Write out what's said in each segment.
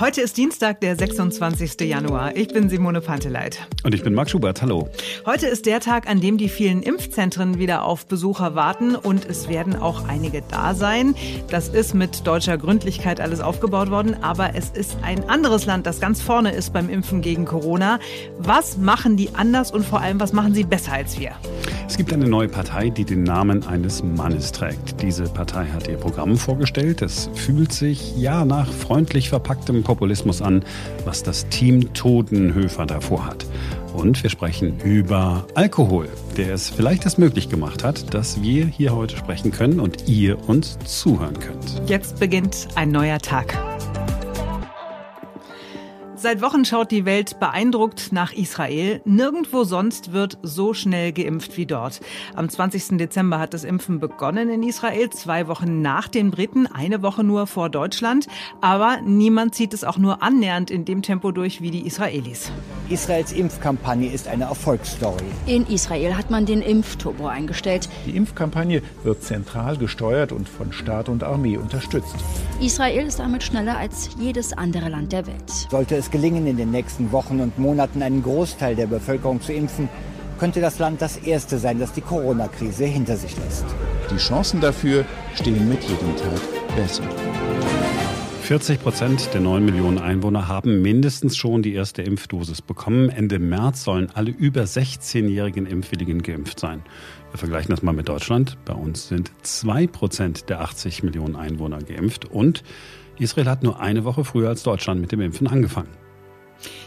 Heute ist Dienstag, der 26. Januar. Ich bin Simone Panteleit. Und ich bin Marc Schubert. Hallo. Heute ist der Tag, an dem die vielen Impfzentren wieder auf Besucher warten und es werden auch einige da sein. Das ist mit deutscher Gründlichkeit alles aufgebaut worden, aber es ist ein anderes Land, das ganz vorne ist beim Impfen gegen Corona. Was machen die anders und vor allem, was machen sie besser als wir? Es gibt eine neue Partei, die den Namen eines Mannes trägt. Diese Partei hat ihr Programm vorgestellt. Es fühlt sich ja nach freundlich verpacktem Populismus an, was das Team Todenhöfer davor hat. Und wir sprechen über Alkohol, der es vielleicht erst möglich gemacht hat, dass wir hier heute sprechen können und ihr uns zuhören könnt. Jetzt beginnt ein neuer Tag. Seit Wochen schaut die Welt beeindruckt nach Israel. Nirgendwo sonst wird so schnell geimpft wie dort. Am 20. Dezember hat das Impfen begonnen in Israel, zwei Wochen nach den Briten, eine Woche nur vor Deutschland. Aber niemand zieht es auch nur annähernd in dem Tempo durch wie die Israelis. Israels Impfkampagne ist eine Erfolgsstory. In Israel hat man den Impfturbo eingestellt. Die Impfkampagne wird zentral gesteuert und von Staat und Armee unterstützt. Israel ist damit schneller als jedes andere Land der Welt. Sollte es gelingen, in den nächsten Wochen und Monaten einen Großteil der Bevölkerung zu impfen, könnte das Land das erste sein, das die Corona-Krise hinter sich lässt. Die Chancen dafür stehen mit jedem Tag besser. 40 Prozent der 9 Millionen Einwohner haben mindestens schon die erste Impfdosis bekommen. Ende März sollen alle über 16-jährigen Impfwilligen geimpft sein. Wir vergleichen das mal mit Deutschland. Bei uns sind 2 Prozent der 80 Millionen Einwohner geimpft und Israel hat nur eine Woche früher als Deutschland mit dem Impfen angefangen.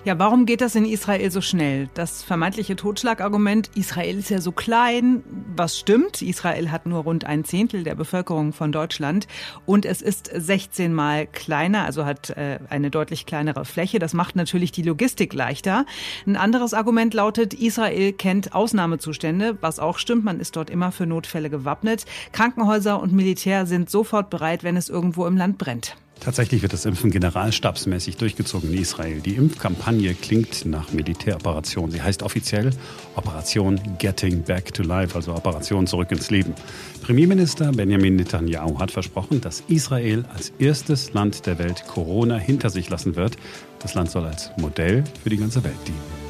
Ja, warum geht das in Israel so schnell? Das vermeintliche Totschlagargument, Israel ist ja so klein, was stimmt. Israel hat nur rund ein Zehntel der Bevölkerung von Deutschland und es ist 16 mal kleiner, also hat äh, eine deutlich kleinere Fläche. Das macht natürlich die Logistik leichter. Ein anderes Argument lautet, Israel kennt Ausnahmezustände, was auch stimmt. Man ist dort immer für Notfälle gewappnet. Krankenhäuser und Militär sind sofort bereit, wenn es irgendwo im Land brennt. Tatsächlich wird das Impfen generalstabsmäßig durchgezogen in Israel. Die Impfkampagne klingt nach Militäroperation. Sie heißt offiziell Operation Getting Back to Life, also Operation Zurück ins Leben. Premierminister Benjamin Netanyahu hat versprochen, dass Israel als erstes Land der Welt Corona hinter sich lassen wird. Das Land soll als Modell für die ganze Welt dienen.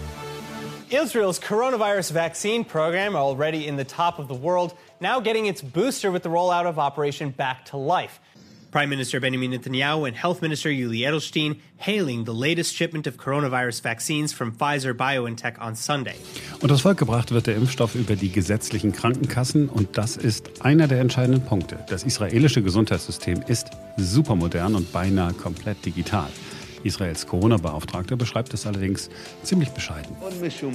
Israel's coronavirus vaccine program, already in the top of the world, now getting its booster with the rollout of Operation Back to Life. Prime Minister Benjamin Netanyahu and Health Minister Yuli Edelstein hailing the latest shipment of coronavirus vaccines from Pfizer BioNTech on Sunday. Und das Volk gebracht wird der Impfstoff über die gesetzlichen Krankenkassen und das ist einer der entscheidenden Punkte. Das israelische Gesundheitssystem ist supermodern und beinahe komplett digital. Israels Corona-Beauftragter beschreibt es allerdings ziemlich bescheiden.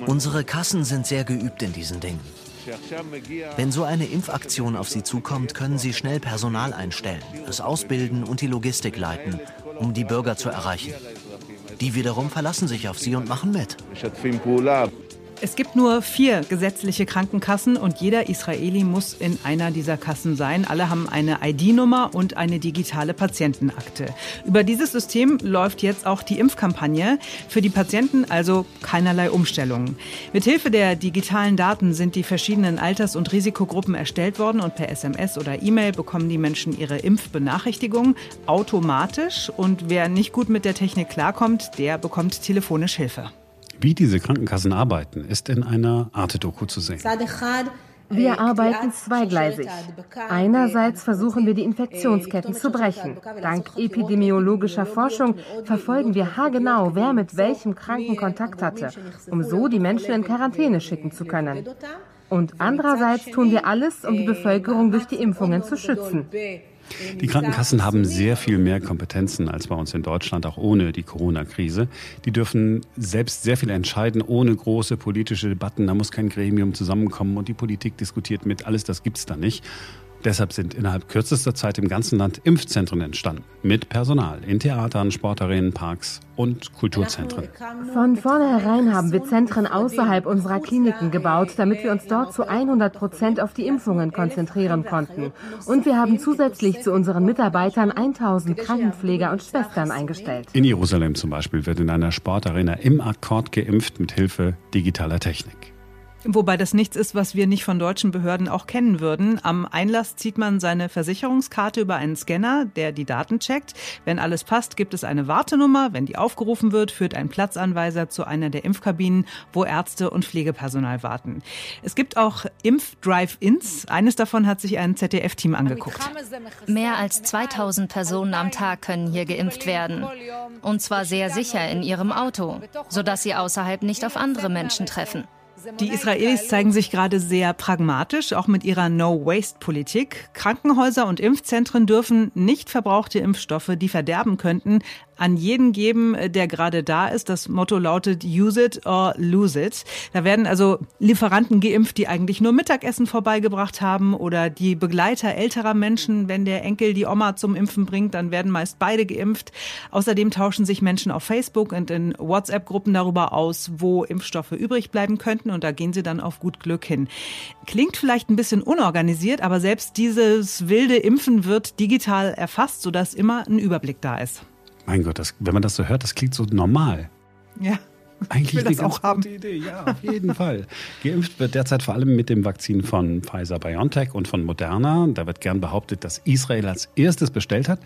Unsere Kassen sind sehr geübt in diesen Dingen. Wenn so eine Impfaktion auf Sie zukommt, können Sie schnell Personal einstellen, es ausbilden und die Logistik leiten, um die Bürger zu erreichen. Die wiederum verlassen sich auf Sie und machen mit. Es gibt nur vier gesetzliche Krankenkassen und jeder Israeli muss in einer dieser Kassen sein. Alle haben eine ID-Nummer und eine digitale Patientenakte. Über dieses System läuft jetzt auch die Impfkampagne. Für die Patienten also keinerlei Umstellungen. Mithilfe der digitalen Daten sind die verschiedenen Alters- und Risikogruppen erstellt worden und per SMS oder E-Mail bekommen die Menschen ihre Impfbenachrichtigung automatisch. Und wer nicht gut mit der Technik klarkommt, der bekommt telefonisch Hilfe. Wie diese Krankenkassen arbeiten, ist in einer Arte-Doku zu sehen. Wir arbeiten zweigleisig. Einerseits versuchen wir die Infektionsketten zu brechen. Dank epidemiologischer Forschung verfolgen wir haargenau, wer mit welchem Kranken Kontakt hatte, um so die Menschen in Quarantäne schicken zu können. Und andererseits tun wir alles, um die Bevölkerung durch die Impfungen zu schützen. Die Krankenkassen haben sehr viel mehr Kompetenzen als bei uns in Deutschland, auch ohne die Corona-Krise. Die dürfen selbst sehr viel entscheiden, ohne große politische Debatten. Da muss kein Gremium zusammenkommen und die Politik diskutiert mit. Alles das gibt's da nicht. Deshalb sind innerhalb kürzester Zeit im ganzen Land Impfzentren entstanden. Mit Personal in Theatern, Sportarenen, Parks und Kulturzentren. Von vornherein haben wir Zentren außerhalb unserer Kliniken gebaut, damit wir uns dort zu 100 Prozent auf die Impfungen konzentrieren konnten. Und wir haben zusätzlich zu unseren Mitarbeitern 1000 Krankenpfleger und Schwestern eingestellt. In Jerusalem zum Beispiel wird in einer Sportarena im Akkord geimpft mit Hilfe digitaler Technik. Wobei das nichts ist, was wir nicht von deutschen Behörden auch kennen würden. Am Einlass zieht man seine Versicherungskarte über einen Scanner, der die Daten checkt. Wenn alles passt, gibt es eine Wartenummer. Wenn die aufgerufen wird, führt ein Platzanweiser zu einer der Impfkabinen, wo Ärzte und Pflegepersonal warten. Es gibt auch Impf-Drive-Ins. Eines davon hat sich ein ZDF-Team angeguckt. Mehr als 2000 Personen am Tag können hier geimpft werden. Und zwar sehr sicher in ihrem Auto, sodass sie außerhalb nicht auf andere Menschen treffen. Die Israelis zeigen sich gerade sehr pragmatisch, auch mit ihrer No-Waste-Politik. Krankenhäuser und Impfzentren dürfen nicht verbrauchte Impfstoffe, die verderben könnten, an jeden geben, äh, der gerade da ist. Das Motto lautet Use it or lose it. Da werden also Lieferanten geimpft, die eigentlich nur Mittagessen vorbeigebracht haben oder die Begleiter älterer Menschen. Wenn der Enkel die Oma zum Impfen bringt, dann werden meist beide geimpft. Außerdem tauschen sich Menschen auf Facebook und in WhatsApp-Gruppen darüber aus, wo Impfstoffe übrig bleiben könnten und da gehen sie dann auf gut Glück hin. Klingt vielleicht ein bisschen unorganisiert, aber selbst dieses wilde Impfen wird digital erfasst, sodass immer ein Überblick da ist. Mein Gott, das, wenn man das so hört, das klingt so normal. Ja. Eigentlich ich will das auch haben. Idee. Ja, auf jeden Fall. Geimpft wird derzeit vor allem mit dem Vakzin von Pfizer BioNTech und von Moderna. Da wird gern behauptet, dass Israel als erstes bestellt hat.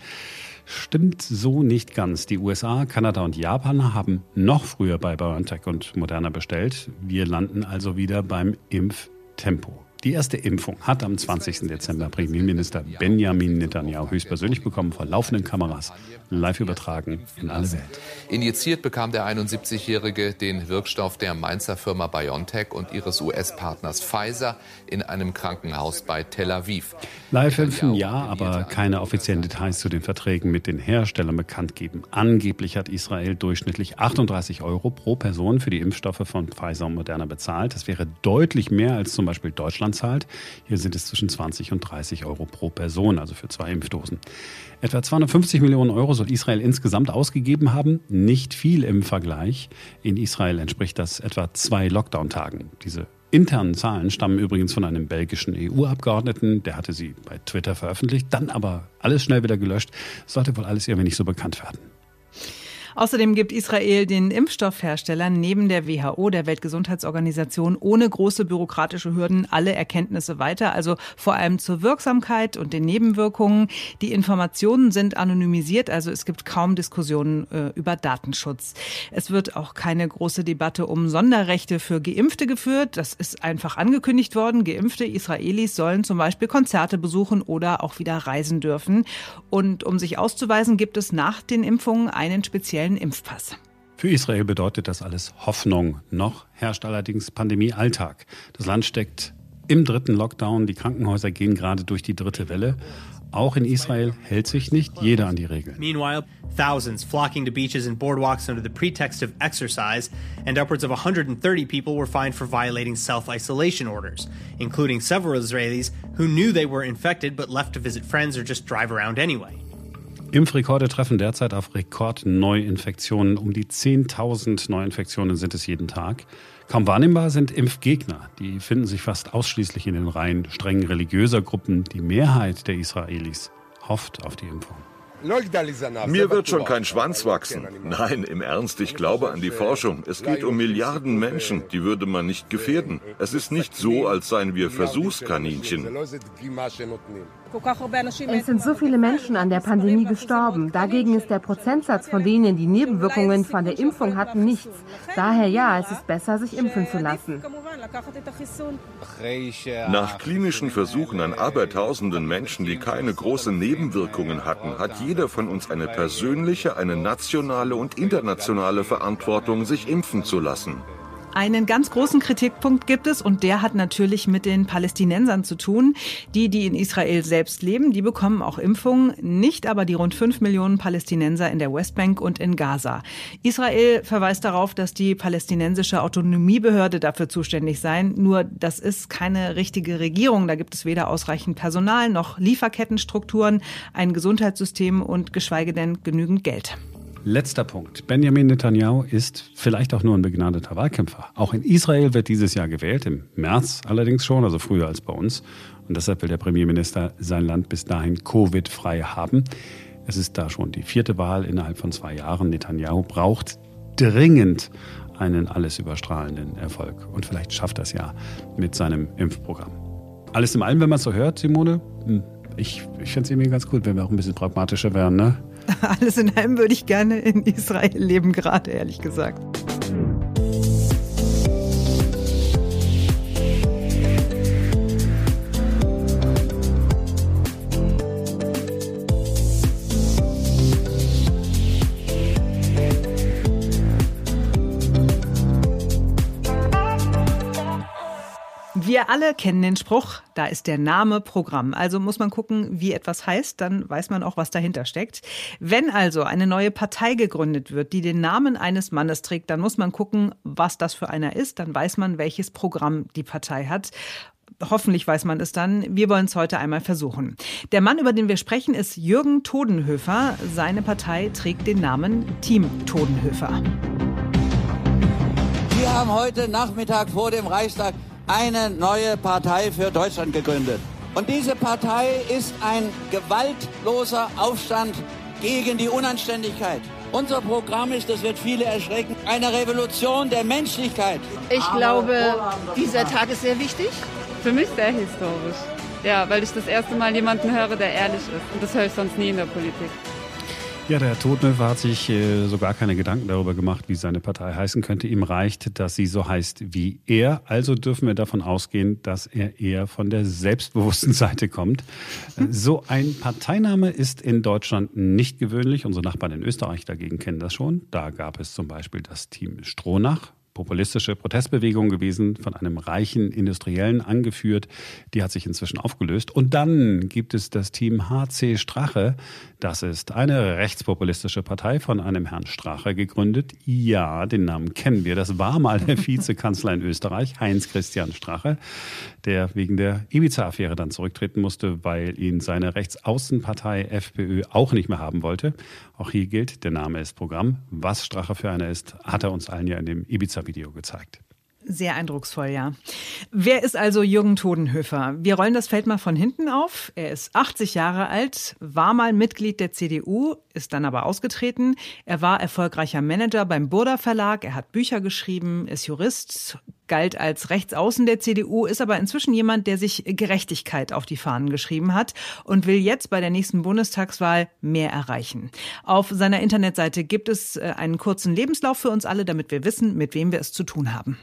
Stimmt so nicht ganz. Die USA, Kanada und Japan haben noch früher bei BioNTech und Moderna bestellt. Wir landen also wieder beim Impftempo. Die erste Impfung hat am 20. Dezember Premierminister Benjamin Netanyahu höchstpersönlich bekommen, vor laufenden Kameras, live übertragen in alle Welt. Injiziert bekam der 71-Jährige den Wirkstoff der Mainzer Firma BioNTech und ihres US-Partners Pfizer in einem Krankenhaus bei Tel Aviv. Live impfen ja, aber keine offiziellen Details zu den Verträgen mit den Herstellern bekannt geben. Angeblich hat Israel durchschnittlich 38 Euro pro Person für die Impfstoffe von Pfizer und Moderna bezahlt. Das wäre deutlich mehr als zum Beispiel Deutschland zahlt. Hier sind es zwischen 20 und 30 Euro pro Person, also für zwei Impfdosen. Etwa 250 Millionen Euro soll Israel insgesamt ausgegeben haben. Nicht viel im Vergleich. In Israel entspricht das etwa zwei Lockdown-Tagen. Diese internen Zahlen stammen übrigens von einem belgischen EU-Abgeordneten. Der hatte sie bei Twitter veröffentlicht, dann aber alles schnell wieder gelöscht. Sollte wohl alles irgendwie nicht so bekannt werden. Außerdem gibt Israel den Impfstoffherstellern neben der WHO, der Weltgesundheitsorganisation, ohne große bürokratische Hürden alle Erkenntnisse weiter, also vor allem zur Wirksamkeit und den Nebenwirkungen. Die Informationen sind anonymisiert, also es gibt kaum Diskussionen äh, über Datenschutz. Es wird auch keine große Debatte um Sonderrechte für Geimpfte geführt. Das ist einfach angekündigt worden. Geimpfte Israelis sollen zum Beispiel Konzerte besuchen oder auch wieder reisen dürfen. Und um sich auszuweisen, gibt es nach den Impfungen einen speziellen offiziellen Impfpass. Für Israel bedeutet das alles Hoffnung. Noch herrscht allerdings Pandemie-Alltag. Das Land steckt im dritten Lockdown. Die Krankenhäuser gehen gerade durch die dritte Welle. Auch in Israel hält sich nicht jeder an die Regeln. Meanwhile, thousands flocking to beaches and boardwalks under the pretext of exercise, and upwards of 130 people were fined for violating self-isolation orders, including several Israelis who knew they were infected but left to visit friends or just drive around anyway. Impfrekorde treffen derzeit auf Rekordneuinfektionen. Um die 10.000 Neuinfektionen sind es jeden Tag. Kaum wahrnehmbar sind Impfgegner. Die finden sich fast ausschließlich in den Reihen streng religiöser Gruppen. Die Mehrheit der Israelis hofft auf die Impfung. Mir wird schon kein Schwanz wachsen. Nein, im Ernst, ich glaube an die Forschung. Es geht um Milliarden Menschen, die würde man nicht gefährden. Es ist nicht so, als seien wir Versuchskaninchen. Es sind so viele Menschen an der Pandemie gestorben. Dagegen ist der Prozentsatz von denen, die Nebenwirkungen von der Impfung hatten, nichts. Daher ja, es ist besser, sich impfen zu lassen. Nach klinischen Versuchen an Abertausenden Menschen, die keine großen Nebenwirkungen hatten, hat jeder von uns eine persönliche, eine nationale und internationale Verantwortung, sich impfen zu lassen. Einen ganz großen Kritikpunkt gibt es und der hat natürlich mit den Palästinensern zu tun. Die, die in Israel selbst leben, die bekommen auch Impfungen, nicht aber die rund fünf Millionen Palästinenser in der Westbank und in Gaza. Israel verweist darauf, dass die palästinensische Autonomiebehörde dafür zuständig sei. Nur das ist keine richtige Regierung. Da gibt es weder ausreichend Personal noch Lieferkettenstrukturen, ein Gesundheitssystem und geschweige denn genügend Geld. Letzter Punkt. Benjamin Netanyahu ist vielleicht auch nur ein begnadeter Wahlkämpfer. Auch in Israel wird dieses Jahr gewählt, im März allerdings schon, also früher als bei uns. Und deshalb will der Premierminister sein Land bis dahin Covid-frei haben. Es ist da schon die vierte Wahl innerhalb von zwei Jahren. Netanyahu braucht dringend einen alles überstrahlenden Erfolg. Und vielleicht schafft das ja mit seinem Impfprogramm. Alles in allem, wenn man es so hört, Simone, hm, ich, ich fände es irgendwie ganz gut, wenn wir auch ein bisschen pragmatischer wären, ne? Alles in allem würde ich gerne in Israel leben, gerade ehrlich gesagt. Wir alle kennen den Spruch, da ist der Name Programm. Also muss man gucken, wie etwas heißt, dann weiß man auch, was dahinter steckt. Wenn also eine neue Partei gegründet wird, die den Namen eines Mannes trägt, dann muss man gucken, was das für einer ist. Dann weiß man, welches Programm die Partei hat. Hoffentlich weiß man es dann. Wir wollen es heute einmal versuchen. Der Mann, über den wir sprechen, ist Jürgen Todenhöfer. Seine Partei trägt den Namen Team Todenhöfer. Wir haben heute Nachmittag vor dem Reichstag eine neue Partei für Deutschland gegründet. Und diese Partei ist ein gewaltloser Aufstand gegen die Unanständigkeit. Unser Programm ist, das wird viele erschrecken, eine Revolution der Menschlichkeit. Ich glaube, dieser Tag ist sehr wichtig. Für mich sehr historisch. Ja, weil ich das erste Mal jemanden höre, der ehrlich ist. Und das höre ich sonst nie in der Politik. Ja, der Herr Totenhöfer hat sich äh, so gar keine Gedanken darüber gemacht, wie seine Partei heißen könnte. Ihm reicht, dass sie so heißt wie er. Also dürfen wir davon ausgehen, dass er eher von der selbstbewussten Seite kommt. So ein Parteiname ist in Deutschland nicht gewöhnlich. Unsere Nachbarn in Österreich dagegen kennen das schon. Da gab es zum Beispiel das Team Stronach populistische Protestbewegung gewesen, von einem reichen Industriellen angeführt. Die hat sich inzwischen aufgelöst. Und dann gibt es das Team HC Strache. Das ist eine rechtspopulistische Partei von einem Herrn Strache gegründet. Ja, den Namen kennen wir. Das war mal der Vizekanzler in Österreich, Heinz Christian Strache, der wegen der Ibiza-Affäre dann zurücktreten musste, weil ihn seine Rechtsaußenpartei FPÖ auch nicht mehr haben wollte. Auch hier gilt, der Name ist Programm. Was Strache für einer ist, hat er uns allen ja in dem Ibiza-Video gezeigt. Sehr eindrucksvoll, ja. Wer ist also Jürgen Todenhöfer? Wir rollen das Feld mal von hinten auf. Er ist 80 Jahre alt, war mal Mitglied der CDU, ist dann aber ausgetreten. Er war erfolgreicher Manager beim Burda Verlag, er hat Bücher geschrieben, ist Jurist, galt als Rechtsaußen der CDU, ist aber inzwischen jemand, der sich Gerechtigkeit auf die Fahnen geschrieben hat und will jetzt bei der nächsten Bundestagswahl mehr erreichen. Auf seiner Internetseite gibt es äh, einen kurzen Lebenslauf für uns alle, damit wir wissen, mit wem wir es zu tun haben.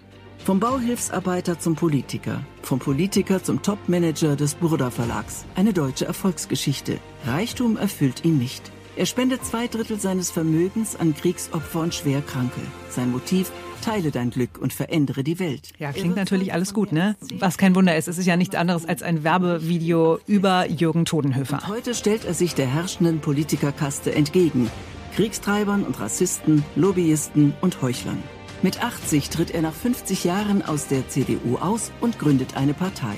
Vom Bauhilfsarbeiter zum Politiker, vom Politiker zum Topmanager des Burda Verlags. Eine deutsche Erfolgsgeschichte. Reichtum erfüllt ihn nicht. Er spendet zwei Drittel seines Vermögens an Kriegsopfer und Schwerkranke. Sein Motiv, teile dein Glück und verändere die Welt. Ja, klingt natürlich alles gut, ne? Was kein Wunder ist, es ist ja nichts anderes als ein Werbevideo über Jürgen Todenhöfer. Und heute stellt er sich der herrschenden Politikerkaste entgegen. Kriegstreibern und Rassisten, Lobbyisten und Heuchlern. Mit 80 tritt er nach 50 Jahren aus der CDU aus und gründet eine Partei.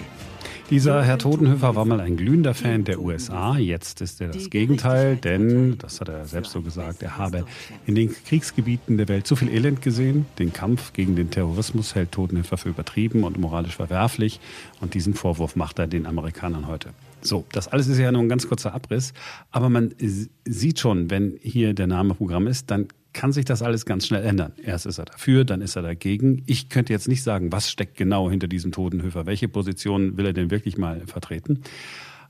Dieser Herr Totenhöfer war mal ein glühender Fan der USA. Jetzt ist er das Gegenteil, denn, das hat er selbst so gesagt, er habe in den Kriegsgebieten der Welt zu viel Elend gesehen. Den Kampf gegen den Terrorismus hält Totenhöfer für übertrieben und moralisch verwerflich. Und diesen Vorwurf macht er den Amerikanern heute. So, das alles ist ja nur ein ganz kurzer Abriss. Aber man sieht schon, wenn hier der Name Programm ist, dann kann sich das alles ganz schnell ändern. Erst ist er dafür, dann ist er dagegen. Ich könnte jetzt nicht sagen, was steckt genau hinter diesem Totenhöfer. Welche Position will er denn wirklich mal vertreten?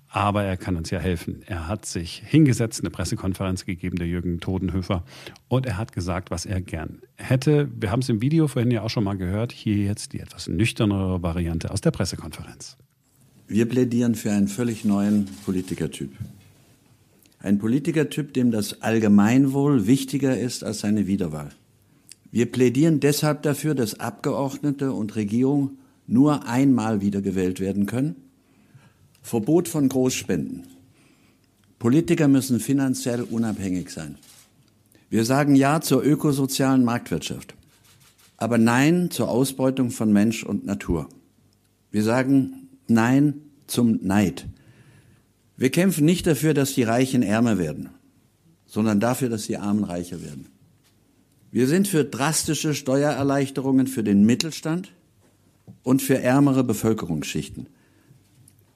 Aber er kann uns ja helfen. Er hat sich hingesetzt, eine Pressekonferenz gegeben, der Jürgen Todenhöfer, und er hat gesagt, was er gern hätte. Wir haben es im Video vorhin ja auch schon mal gehört. Hier jetzt die etwas nüchternere Variante aus der Pressekonferenz. Wir plädieren für einen völlig neuen Politikertyp. Ein Politikertyp, dem das Allgemeinwohl wichtiger ist als seine Wiederwahl. Wir plädieren deshalb dafür, dass Abgeordnete und Regierung nur einmal wiedergewählt werden können. Verbot von Großspenden. Politiker müssen finanziell unabhängig sein. Wir sagen Ja zur ökosozialen Marktwirtschaft, aber Nein zur Ausbeutung von Mensch und Natur. Wir sagen Nein zum Neid. Wir kämpfen nicht dafür, dass die Reichen ärmer werden, sondern dafür, dass die Armen reicher werden. Wir sind für drastische Steuererleichterungen für den Mittelstand und für ärmere Bevölkerungsschichten.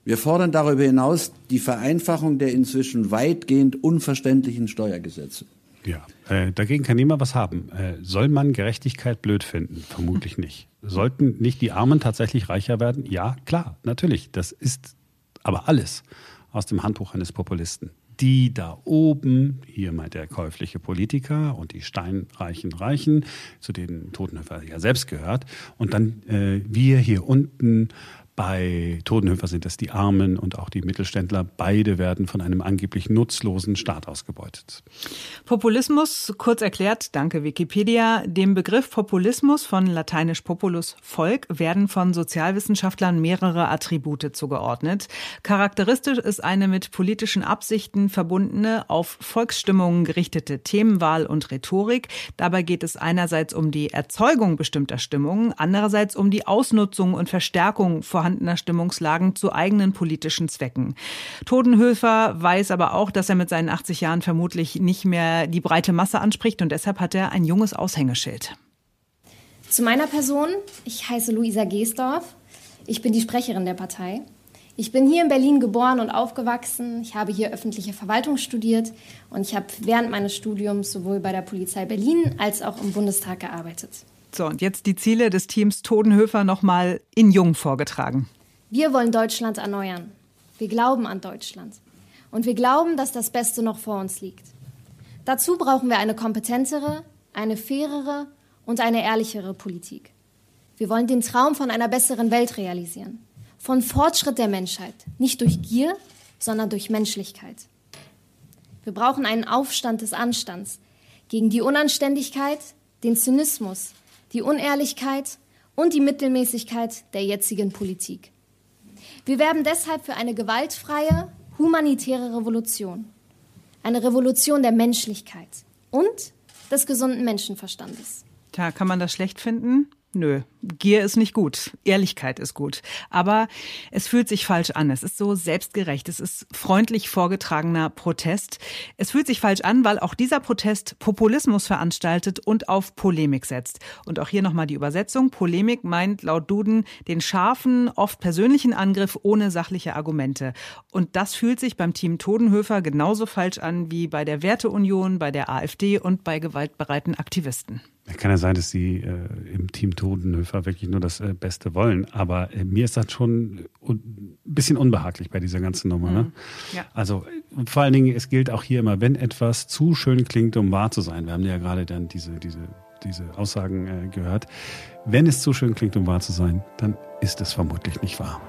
Wir fordern darüber hinaus die Vereinfachung der inzwischen weitgehend unverständlichen Steuergesetze. Ja, äh, dagegen kann niemand was haben. Äh, soll man Gerechtigkeit blöd finden? Vermutlich nicht. Sollten nicht die Armen tatsächlich reicher werden? Ja, klar, natürlich. Das ist aber alles aus dem Handbuch eines Populisten. Die da oben, hier meint der käufliche Politiker und die steinreichen Reichen, zu denen Totenhöfer ja selbst gehört. Und dann äh, wir hier unten bei Todenhöfer sind es die Armen und auch die Mittelständler. Beide werden von einem angeblich nutzlosen Staat ausgebeutet. Populismus, kurz erklärt, danke Wikipedia. Dem Begriff Populismus von lateinisch populus Volk werden von Sozialwissenschaftlern mehrere Attribute zugeordnet. Charakteristisch ist eine mit politischen Absichten verbundene, auf Volksstimmungen gerichtete Themenwahl und Rhetorik. Dabei geht es einerseits um die Erzeugung bestimmter Stimmungen, andererseits um die Ausnutzung und Verstärkung vorhandener vorhandener Stimmungslagen zu eigenen politischen Zwecken. Todenhöfer weiß aber auch, dass er mit seinen 80 Jahren vermutlich nicht mehr die breite Masse anspricht und deshalb hat er ein junges Aushängeschild. Zu meiner Person. Ich heiße Luisa Geesdorf. Ich bin die Sprecherin der Partei. Ich bin hier in Berlin geboren und aufgewachsen. Ich habe hier öffentliche Verwaltung studiert und ich habe während meines Studiums sowohl bei der Polizei Berlin als auch im Bundestag gearbeitet. So, und jetzt die Ziele des Teams Todenhöfer nochmal in Jung vorgetragen. Wir wollen Deutschland erneuern. Wir glauben an Deutschland. Und wir glauben, dass das Beste noch vor uns liegt. Dazu brauchen wir eine kompetentere, eine fairere und eine ehrlichere Politik. Wir wollen den Traum von einer besseren Welt realisieren. Von Fortschritt der Menschheit. Nicht durch Gier, sondern durch Menschlichkeit. Wir brauchen einen Aufstand des Anstands gegen die Unanständigkeit, den Zynismus, die Unehrlichkeit und die Mittelmäßigkeit der jetzigen Politik. Wir werben deshalb für eine gewaltfreie, humanitäre Revolution. Eine Revolution der Menschlichkeit und des gesunden Menschenverstandes. Tja, kann man das schlecht finden? Nö, Gier ist nicht gut, Ehrlichkeit ist gut. Aber es fühlt sich falsch an. Es ist so selbstgerecht. Es ist freundlich vorgetragener Protest. Es fühlt sich falsch an, weil auch dieser Protest Populismus veranstaltet und auf Polemik setzt. Und auch hier nochmal die Übersetzung. Polemik meint laut Duden den scharfen, oft persönlichen Angriff ohne sachliche Argumente. Und das fühlt sich beim Team Todenhöfer genauso falsch an wie bei der Werteunion, bei der AfD und bei gewaltbereiten Aktivisten. Kann ja sein, dass Sie äh, im Team Todenhöfer wirklich nur das äh, Beste wollen. Aber äh, mir ist das schon ein bisschen unbehaglich bei dieser ganzen Nummer. Ne? Mhm. Ja. Also vor allen Dingen, es gilt auch hier immer, wenn etwas zu schön klingt, um wahr zu sein. Wir haben ja gerade dann diese, diese, diese Aussagen äh, gehört. Wenn es zu schön klingt, um wahr zu sein, dann ist es vermutlich nicht wahr.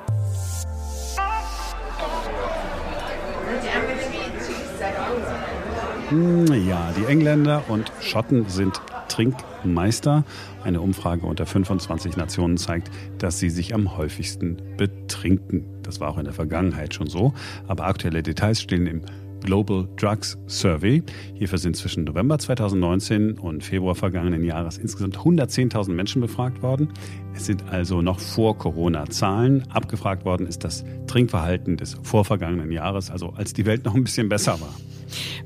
Hm, ja, die Engländer und Schotten sind Trinkmeister. Eine Umfrage unter 25 Nationen zeigt, dass sie sich am häufigsten betrinken. Das war auch in der Vergangenheit schon so, aber aktuelle Details stehen im Global Drugs Survey. Hierfür sind zwischen November 2019 und Februar vergangenen Jahres insgesamt 110.000 Menschen befragt worden. Es sind also noch vor Corona-Zahlen. Abgefragt worden ist das Trinkverhalten des vorvergangenen Jahres, also als die Welt noch ein bisschen besser war.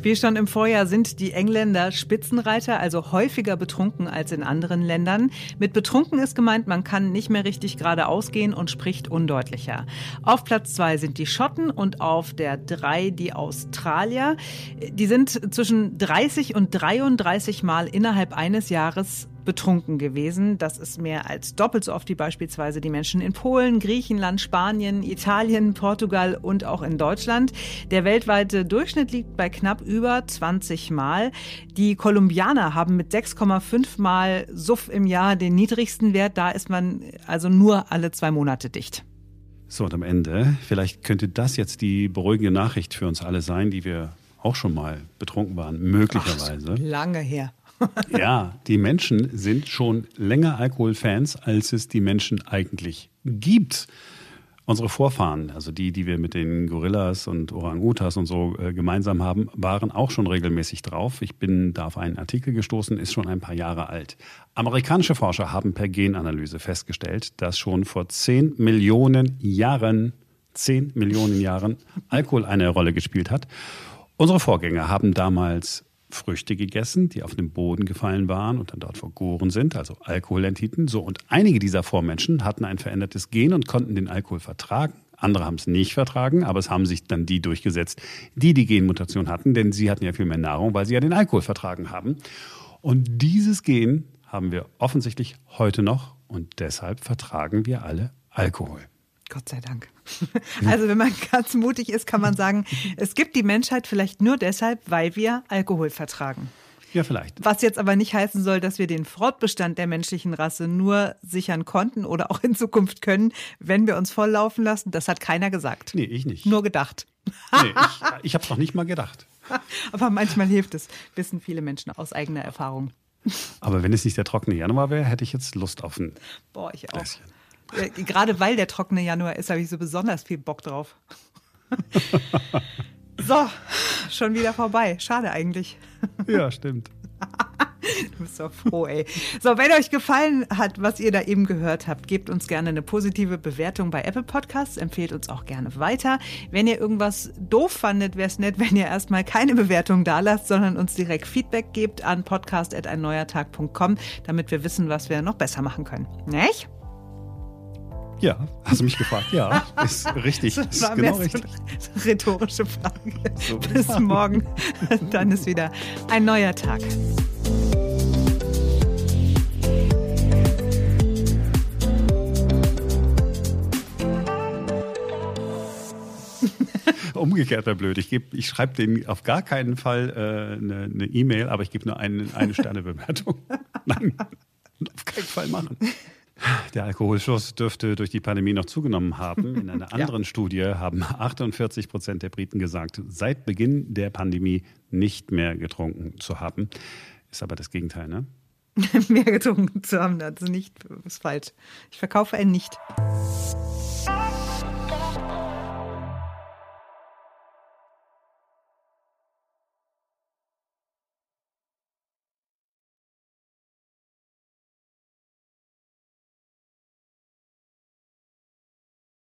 Wie schon im Vorjahr sind die Engländer Spitzenreiter, also häufiger betrunken als in anderen Ländern. Mit betrunken ist gemeint, man kann nicht mehr richtig geradeaus gehen und spricht undeutlicher. Auf Platz zwei sind die Schotten und auf der drei die Australier. Die sind zwischen 30 und 33 Mal innerhalb eines Jahres betrunken gewesen. Das ist mehr als doppelt so oft wie beispielsweise die Menschen in Polen, Griechenland, Spanien, Italien, Portugal und auch in Deutschland. Der weltweite Durchschnitt liegt bei knapp über 20 Mal. Die Kolumbianer haben mit 6,5 Mal Suff im Jahr den niedrigsten Wert. Da ist man also nur alle zwei Monate dicht. So, und am Ende, vielleicht könnte das jetzt die beruhigende Nachricht für uns alle sein, die wir auch schon mal betrunken waren, möglicherweise. Ach, lange her. ja, die Menschen sind schon länger Alkoholfans, als es die Menschen eigentlich gibt. Unsere Vorfahren, also die, die wir mit den Gorillas und Orang-Utas und so äh, gemeinsam haben, waren auch schon regelmäßig drauf. Ich bin da auf einen Artikel gestoßen, ist schon ein paar Jahre alt. Amerikanische Forscher haben per Genanalyse festgestellt, dass schon vor 10 Millionen Jahren, 10 Millionen Jahren Alkohol eine Rolle gespielt hat. Unsere Vorgänger haben damals Früchte gegessen, die auf den Boden gefallen waren und dann dort vergoren sind, also Alkohol enthielten. So, und einige dieser Vormenschen hatten ein verändertes Gen und konnten den Alkohol vertragen. Andere haben es nicht vertragen, aber es haben sich dann die durchgesetzt, die die Genmutation hatten, denn sie hatten ja viel mehr Nahrung, weil sie ja den Alkohol vertragen haben. Und dieses Gen haben wir offensichtlich heute noch und deshalb vertragen wir alle Alkohol. Gott sei Dank. Also wenn man ganz mutig ist, kann man sagen, es gibt die Menschheit vielleicht nur deshalb, weil wir Alkohol vertragen. Ja, vielleicht. Was jetzt aber nicht heißen soll, dass wir den Fortbestand der menschlichen Rasse nur sichern konnten oder auch in Zukunft können, wenn wir uns volllaufen lassen. Das hat keiner gesagt. Nee, ich nicht. Nur gedacht. Nee, ich, ich habe es noch nicht mal gedacht. aber manchmal hilft es, wissen viele Menschen aus eigener Erfahrung. Aber wenn es nicht der trockene Januar wäre, hätte ich jetzt Lust auf ein Boah, ich auch. Gläschen. Gerade weil der trockene Januar ist, habe ich so besonders viel Bock drauf. so, schon wieder vorbei. Schade eigentlich. Ja, stimmt. Du bist doch froh, ey. So, wenn euch gefallen hat, was ihr da eben gehört habt, gebt uns gerne eine positive Bewertung bei Apple Podcasts, empfehlt uns auch gerne weiter. Wenn ihr irgendwas doof fandet, wäre es nett, wenn ihr erstmal keine Bewertung da lasst, sondern uns direkt Feedback gebt an podcast.einneuertag.com, damit wir wissen, was wir noch besser machen können. Nicht? Ja, hast du mich gefragt? Ja, ist richtig. Das war ist genau richtig. So eine rhetorische Frage. So Bis morgen. Dann ist wieder ein neuer Tag. Umgekehrt wäre blöd. Ich, ich schreibe denen auf gar keinen Fall äh, eine E-Mail, e aber ich gebe nur eine, eine Sternebewertung. Nein, auf keinen Fall machen. Der Alkoholschuss dürfte durch die Pandemie noch zugenommen haben. In einer anderen ja. Studie haben 48 Prozent der Briten gesagt, seit Beginn der Pandemie nicht mehr getrunken zu haben. Ist aber das Gegenteil, ne? mehr getrunken zu haben, ist nicht, ist falsch. Ich verkaufe ein nicht.